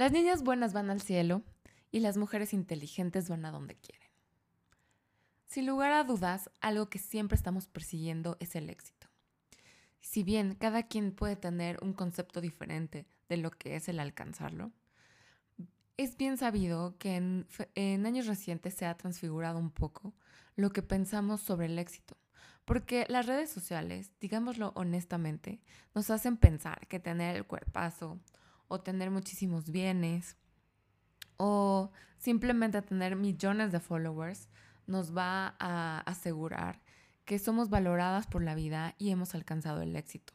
Las niñas buenas van al cielo y las mujeres inteligentes van a donde quieren. Sin lugar a dudas, algo que siempre estamos persiguiendo es el éxito. Si bien cada quien puede tener un concepto diferente de lo que es el alcanzarlo, es bien sabido que en, años recientes se ha transfigurado un poco lo que pensamos sobre el éxito, porque las redes sociales, digámoslo honestamente, nos hacen pensar que tener el cuerpazo o tener muchísimos bienes o simplemente tener millones de followers nos va a asegurar que somos valoradas por la vida y hemos alcanzado el éxito.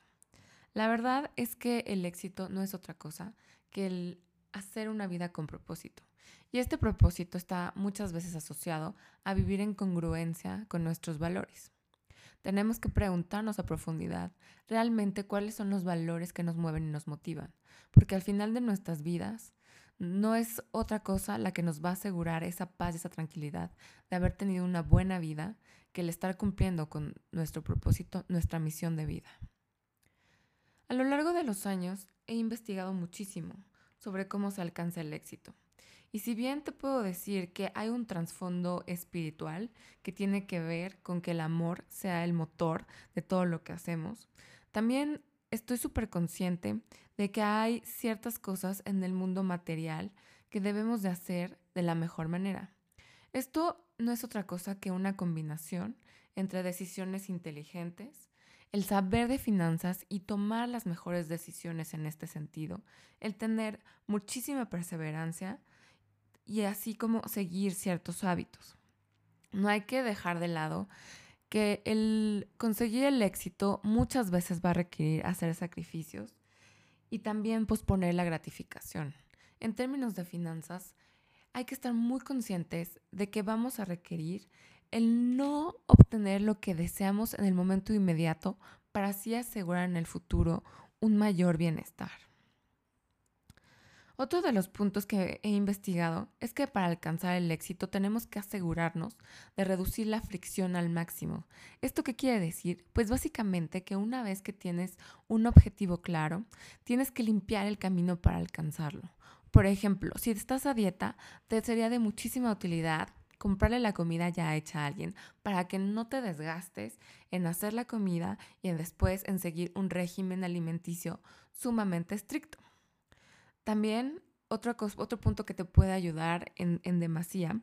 La verdad es que el éxito no es otra cosa que el hacer una vida con propósito. Y este propósito está muchas veces asociado a vivir en congruencia con nuestros valores. Tenemos que preguntarnos a profundidad realmente cuáles son los valores que nos mueven y nos motivan, porque al final de nuestras vidas no es otra cosa la que nos va a asegurar esa paz y esa tranquilidad de haber tenido una buena vida que el estar cumpliendo con nuestro propósito, nuestra misión de vida. A lo largo de los años he investigado muchísimo sobre cómo se alcanza el éxito. Y si bien te puedo decir que hay un trasfondo espiritual que tiene que ver con que el amor sea el motor de todo lo que hacemos, también estoy súper consciente de que hay ciertas cosas en el mundo material que debemos de hacer de la mejor manera. Esto no es otra cosa que una combinación entre decisiones inteligentes, el saber de finanzas y tomar las mejores decisiones en este sentido, el tener muchísima perseverancia y así como seguir ciertos hábitos. No hay que dejar de lado que el conseguir el éxito muchas veces va a requerir hacer sacrificios y también posponer la gratificación. En términos de finanzas, hay que estar muy conscientes de que vamos a requerir el no obtener lo que deseamos en el momento inmediato para así asegurar en el futuro un mayor bienestar. Otro de los puntos que he investigado es que para alcanzar el éxito tenemos que asegurarnos de reducir la fricción al máximo. ¿Esto qué quiere decir? Pues básicamente que una vez que tienes un objetivo claro, tienes que limpiar el camino para alcanzarlo. Por ejemplo, si estás a dieta, te sería de muchísima utilidad comprarle la comida ya hecha a alguien para que no te desgastes en hacer la comida y después en seguir un régimen alimenticio sumamente estricto. También otro, otro punto que te puede ayudar en, en demasía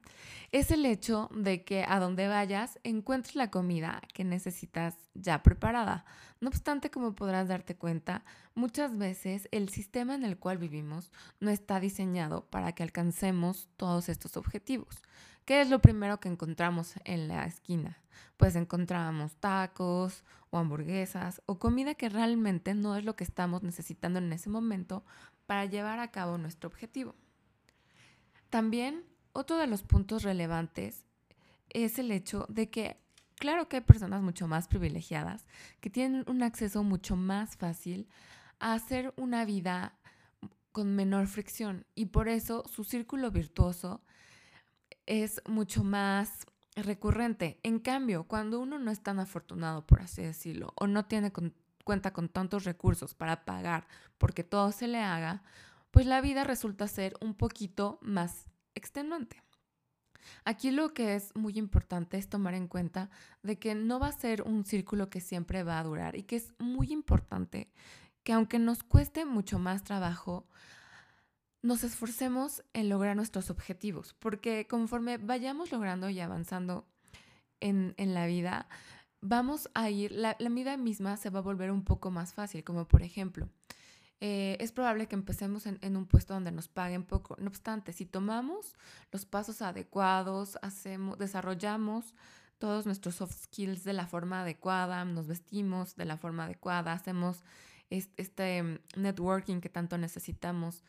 es el hecho de que a donde vayas encuentres la comida que necesitas ya preparada. No obstante, como podrás darte cuenta, muchas veces el sistema en el cual vivimos no está diseñado para que alcancemos todos estos objetivos. ¿Qué es lo primero que encontramos en la esquina? Pues encontramos tacos o hamburguesas o comida que realmente no es lo que estamos necesitando en ese momento para llevar a cabo nuestro objetivo. También otro de los puntos relevantes es el hecho de que claro que hay personas mucho más privilegiadas que tienen un acceso mucho más fácil a hacer una vida con menor fricción y por eso su círculo virtuoso es mucho más recurrente. En cambio, cuando uno no es tan afortunado, por así decirlo, o no tiene cuenta con tantos recursos para pagar porque todo se le haga, pues la vida resulta ser un poquito más extenuante. Aquí lo que es muy importante es tomar en cuenta de que no va a ser un círculo que siempre va a durar y que es muy importante que aunque nos cueste mucho más trabajo, nos esforcemos en lograr nuestros objetivos, porque conforme vayamos logrando y avanzando en, la vida, vamos a ir, la, vida misma se va a volver un poco más fácil, como por ejemplo, eh, es probable que empecemos en, un puesto donde nos paguen poco. No obstante, si tomamos los pasos adecuados, hacemos, desarrollamos todos nuestros soft skills de la forma adecuada, nos vestimos de la forma adecuada, hacemos este mm, networking que tanto necesitamos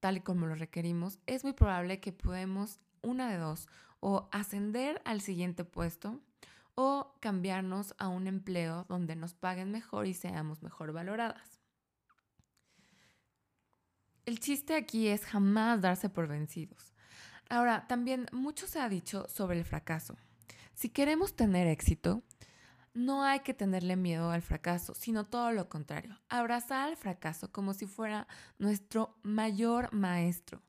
tal y como lo requerimos, es muy probable que podemos, una de dos, o ascender al siguiente puesto o cambiarnos a un empleo donde nos paguen mejor y seamos mejor valoradas. El chiste aquí es jamás darse por vencidos. Ahora, también mucho se ha dicho sobre el fracaso. Si queremos tener éxito, no hay que tenerle miedo al fracaso, sino todo lo contrario. Abrazar al fracaso como si fuera nuestro mayor maestro.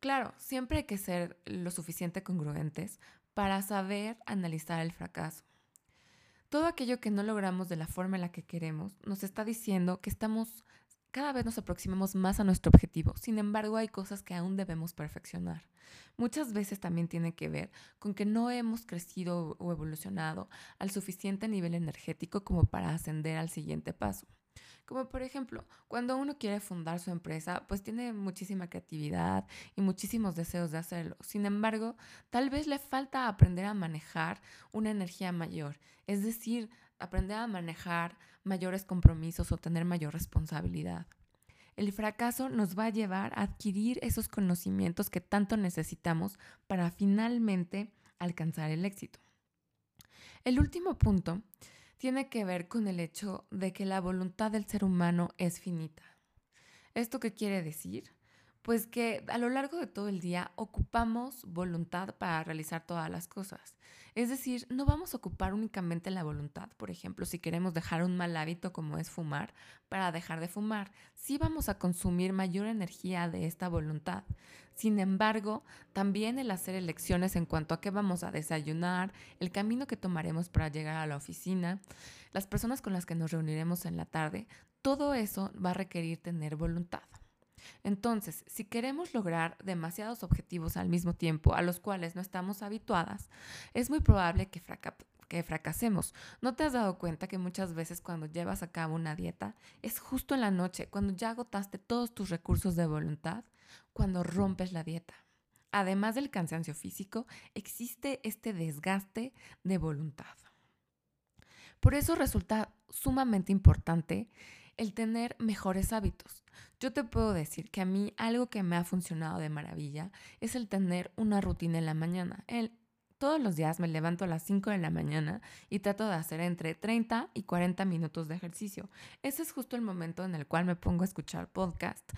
Claro, siempre hay que ser lo suficiente congruentes para saber analizar el fracaso. Todo aquello que no logramos de la forma en la que queremos nos está diciendo que estamos cada vez nos aproximamos más a nuestro objetivo. Sin embargo, hay cosas que aún debemos perfeccionar. Muchas veces también tiene que ver con que no hemos crecido o evolucionado al suficiente nivel energético como para ascender al siguiente paso. Como por ejemplo, cuando uno quiere fundar su empresa, pues tiene muchísima creatividad y muchísimos deseos de hacerlo. Sin embargo, tal vez le falta aprender a manejar una energía mayor, es decir, aprender a manejar mayores compromisos o tener mayor responsabilidad. El fracaso nos va a llevar a adquirir esos conocimientos que tanto necesitamos para finalmente alcanzar el éxito. El último punto tiene que ver con el hecho de que la voluntad del ser humano es finita. ¿Esto qué quiere decir? Pues que a lo largo de todo el día ocupamos voluntad para realizar todas las cosas. Es decir, no vamos a ocupar únicamente la voluntad, por ejemplo, si queremos dejar un mal hábito como es fumar, para dejar de fumar. Sí vamos a consumir mayor energía de esta voluntad. Sin embargo, también el hacer elecciones en cuanto a qué vamos a desayunar, el camino que tomaremos para llegar a la oficina, las personas con las que nos reuniremos en la tarde, todo eso va a requerir tener voluntad. Entonces, si queremos lograr demasiados objetivos al mismo tiempo a los cuales no estamos habituadas, es muy probable que, que fracasemos. ¿No te has dado cuenta que muchas veces cuando llevas a cabo una dieta es justo en la noche, cuando ya agotaste todos tus recursos de voluntad, cuando rompes la dieta? Además del cansancio físico, existe este desgaste de voluntad. Por eso resulta sumamente importante el tener mejores hábitos. Yo te puedo decir que a mí algo que me ha funcionado de maravilla es el tener una rutina en la mañana. El, todos los días me levanto a las 5 de la mañana y trato de hacer entre 30 y 40 minutos de ejercicio. Ese es justo el momento en el cual me pongo a escuchar podcast,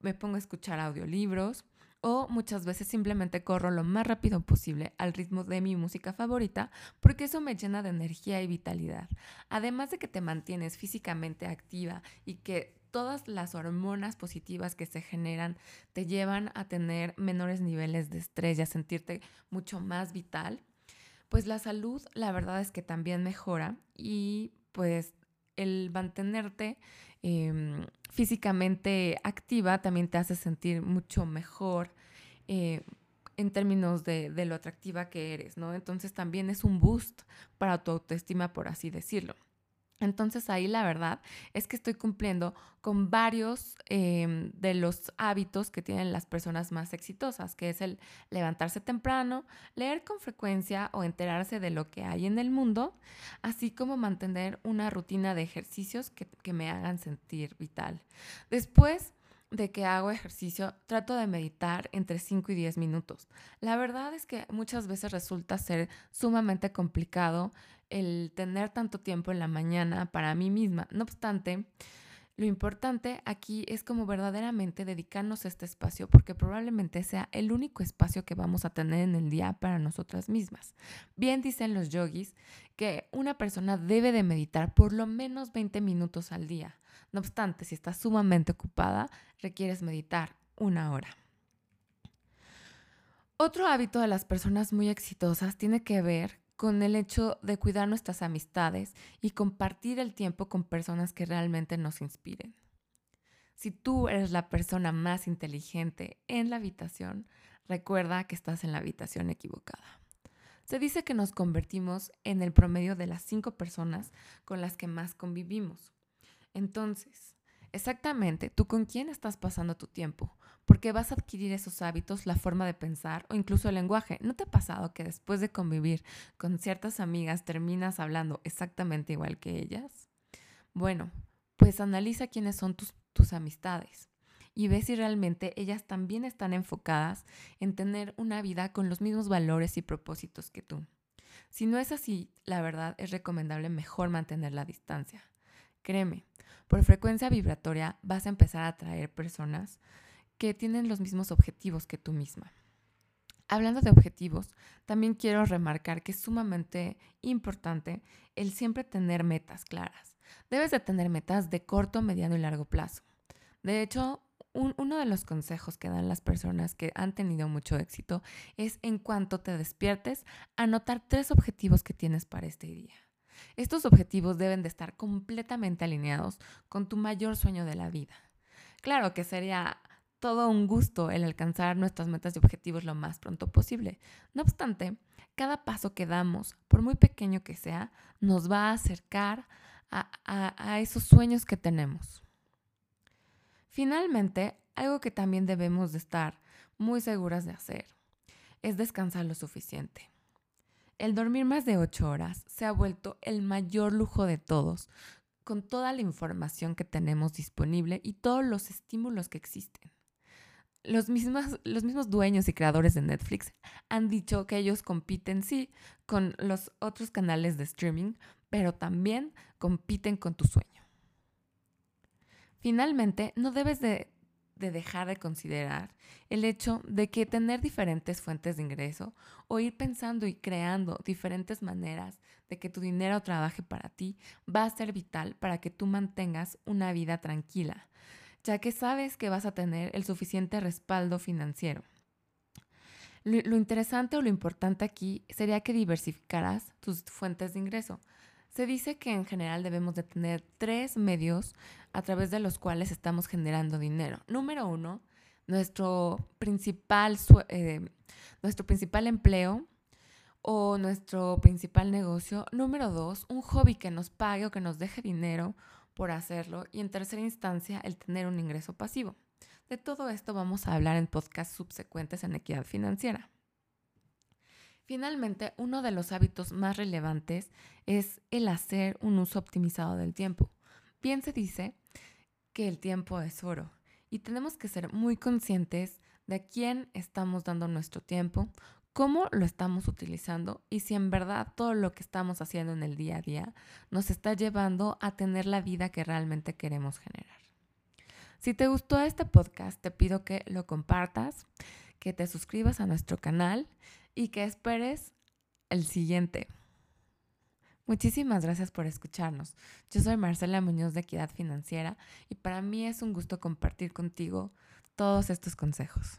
me pongo a escuchar audiolibros o muchas veces simplemente corro lo más rápido posible al ritmo de mi música favorita porque eso me llena de energía y vitalidad. Además de que te mantienes físicamente activa y que todas las hormonas positivas que se generan te llevan a tener menores niveles de estrés y a sentirte mucho más vital, pues la salud la verdad es que también mejora y pues el mantenerte Em, físicamente activa también te hace sentir mucho mejor eh, en términos de, de, lo atractiva que eres, ¿no? Entonces también es un boost para tu autoestima, por así decirlo. Entonces ahí la verdad es que estoy cumpliendo con varios em, de los hábitos que tienen las personas más exitosas, que es el levantarse temprano, leer con frecuencia o enterarse de lo que hay en el mundo, así como mantener una rutina de ejercicios que, que me hagan sentir vital. Después de que hago ejercicio, trato de meditar entre 5 y 10 minutos. La verdad es que muchas veces resulta ser sumamente complicado el tener tanto tiempo en la mañana para mí misma. No obstante, lo importante aquí es como verdaderamente dedicarnos a este espacio porque probablemente sea el único espacio que vamos a tener en el día para nosotras mismas. Bien dicen los yogis que una persona debe de meditar por lo menos 20 minutos al día. No obstante, si estás sumamente ocupada, requieres meditar una hora. Otro hábito de las personas muy exitosas tiene que ver con el hecho de cuidar nuestras amistades y compartir el tiempo con personas que realmente nos inspiren. Si tú eres la persona más inteligente en la habitación, recuerda que estás en la habitación equivocada. Se dice que nos convertimos en el promedio de las cinco personas con las que más convivimos. Entonces, exactamente, ¿tú con quién estás pasando tu tiempo? Porque vas a adquirir esos hábitos, la forma de pensar o incluso el lenguaje. ¿No te ha pasado que después de convivir con ciertas amigas terminas hablando exactamente igual que ellas? Bueno, pues analiza quiénes son tus, tus amistades y ve si realmente ellas también están enfocadas en tener una vida con los mismos valores y propósitos que tú. Si no es así, la verdad es recomendable mejor mantener la distancia. Créeme, por frecuencia vibratoria vas a empezar a atraer personas que tienen los mismos objetivos que tú misma. Hablando de objetivos, también quiero remarcar que es sumamente importante el siempre tener metas claras. Debes de tener metas de corto, mediano y largo plazo. De hecho, uno de los consejos que dan las personas que han tenido mucho éxito es en cuanto te despiertes, anotar tres objetivos que tienes para este día. Estos objetivos deben de estar completamente alineados con tu mayor sueño de la vida. Claro que sería todo un gusto el alcanzar nuestras metas y objetivos lo más pronto posible. No obstante, cada paso que damos, por muy pequeño que sea, nos va a acercar a, a esos sueños que tenemos. Finalmente, algo que también debemos de estar muy seguras de hacer es descansar lo suficiente. El dormir más de ocho horas se ha vuelto el mayor lujo de todos, con toda la información que tenemos disponible y todos los estímulos que existen. Los mismos, los mismos dueños y creadores de Netflix han dicho que ellos compiten, sí, con los otros canales de streaming, pero también compiten con tu sueño. Finalmente, no debes de, dejar de considerar el hecho de que tener diferentes fuentes de ingreso o ir pensando y creando diferentes maneras de que tu dinero trabaje para ti va a ser vital para que tú mantengas una vida tranquila, ya que sabes que vas a tener el suficiente respaldo financiero. Lo, interesante o lo importante aquí sería que diversificaras tus fuentes de ingreso. Se dice que en general debemos de tener tres medios a través de los cuales estamos generando dinero. Número uno, nuestro principal, eh, nuestro principal empleo o nuestro principal negocio. Número dos, un hobby que nos pague o que nos deje dinero por hacerlo. Y en tercera instancia, el tener un ingreso pasivo. De todo esto vamos a hablar en podcasts subsecuentes en equidad financiera. Finalmente, uno de los hábitos más relevantes es el hacer un uso optimizado del tiempo. Bien se dice que el tiempo es oro y tenemos que ser muy conscientes de a quién estamos dando nuestro tiempo, cómo lo estamos utilizando y si en verdad todo lo que estamos haciendo en el día a día nos está llevando a tener la vida que realmente queremos generar. Si te gustó este podcast, te pido que lo compartas, que te suscribas a nuestro canal y que esperes el siguiente. Muchísimas gracias por escucharnos. Yo soy Marcela Muñoz de Equidad Financiera y para mí es un gusto compartir contigo todos estos consejos.